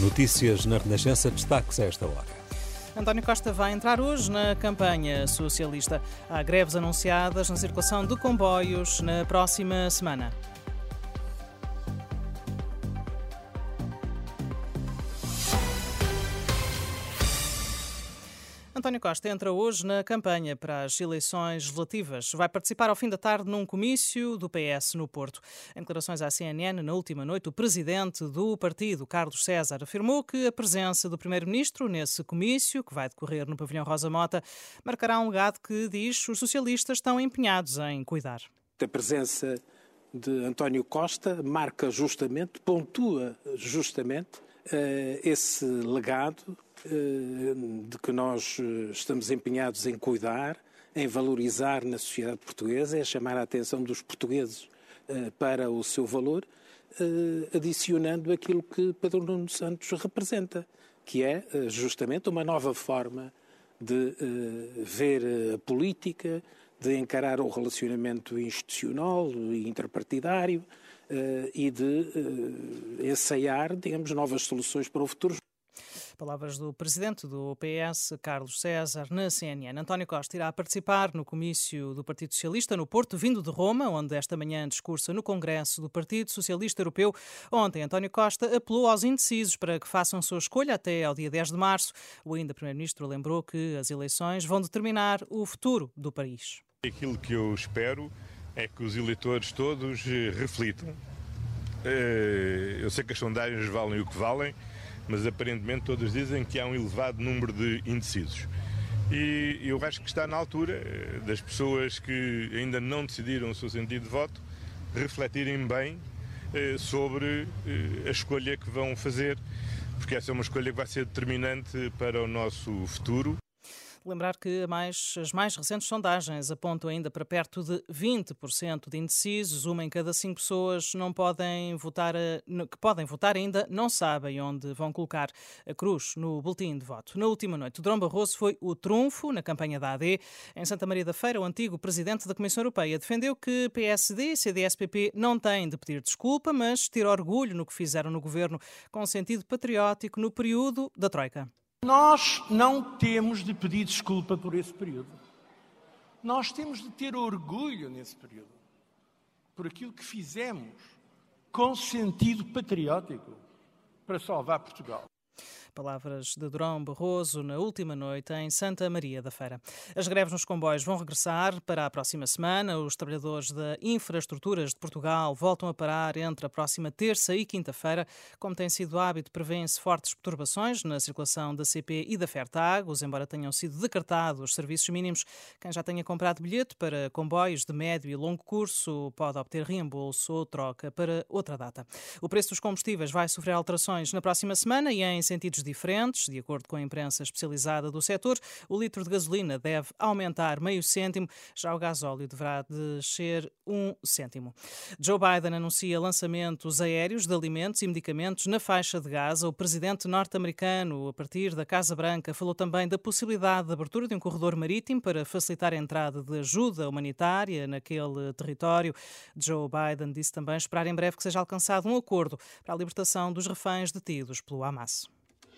Notícias na Renascença, destaques a esta hora. António Costa vai entrar hoje na campanha socialista. Há greves anunciadas na circulação de comboios na próxima semana. António Costa entra hoje na campanha para as eleições legislativas. Vai participar ao fim da tarde num comício do PS no Porto. Em declarações à CNN, na última noite, o presidente do partido, Carlos César, afirmou que a presença do primeiro-ministro nesse comício, que vai decorrer no pavilhão Rosa Mota, marcará um legado que, diz, os socialistas estão empenhados em cuidar. A presença de António Costa marca justamente, pontua justamente esse legado eh, de que nós eh, estamos empenhados em cuidar, em valorizar na sociedade portuguesa, é chamar a atenção dos portugueses eh, para o seu valor, adicionando aquilo que Pedro Nuno Santos representa, que é justamente uma nova forma de ver a política, de encarar o relacionamento institucional e interpartidário e de ensaiar, digamos, novas soluções para o futuro. Palavras do presidente do PS, Carlos César, na CNN. António Costa irá participar no comício do Partido Socialista no Porto, vindo de Roma, onde esta manhã discursa no Congresso do Partido Socialista Europeu. Ontem, António Costa apelou aos indecisos para que façam sua escolha até ao dia 10 de março. O ainda Primeiro-Ministro lembrou que as eleições vão determinar o futuro do país. Aquilo que eu espero é que os eleitores todos eh, reflitam. Eh, eu sei que as sondagens valem o que valem mas aparentemente todos dizem que há um elevado número de indecisos. E eu acho que está na altura eh, das pessoas que ainda não decidiram o seu sentido de voto refletirem bem sobre a escolha que vão fazer, porque essa é uma escolha que vai ser determinante para o nosso futuro. Lembrar que mais, as mais recentes sondagens apontam ainda para perto de 20% de indecisos. Uma em cada cinco pessoas não podem votar, que podem votar ainda não sabem onde vão colocar a cruz no boletim de voto. Na última noite, Drão Barroso foi o trunfo na campanha da AD. Em Santa Maria da Feira, o antigo presidente da Comissão Europeia defendeu que PSD e CDS-PP não têm de pedir desculpa, mas ter orgulho no que fizeram no governo com sentido patriótico no período da Troika. Nós não temos de pedir desculpa por esse período. Nós temos de ter orgulho nesse período, por aquilo que fizemos com sentido patriótico para salvar Portugal. Palavras de Durão Barroso na última noite em Santa Maria da Feira. As greves nos comboios vão regressar para a próxima semana. Os trabalhadores da Infraestruturas de Portugal voltam a parar entre a próxima terça e quinta-feira. Como tem sido hábito, prevêem-se fortes perturbações na circulação da CP e da Fertagos, embora tenham sido decretados os serviços mínimos. Quem já tenha comprado bilhete para comboios de médio e longo curso pode obter reembolso ou troca para outra data. O preço dos combustíveis vai sofrer alterações na próxima semana e em sentidos diferentes. De acordo com a imprensa especializada do setor, o litro de gasolina deve aumentar meio cêntimo, já o gasóleo deverá descer um cêntimo. Joe Biden anuncia lançamentos aéreos de alimentos e medicamentos na faixa de Gaza. O presidente norte-americano, a partir da Casa Branca, falou também da possibilidade de abertura de um corredor marítimo para facilitar a entrada de ajuda humanitária naquele território. Joe Biden disse também esperar em breve que seja alcançado um acordo para a libertação dos reféns detidos pelo Hamas.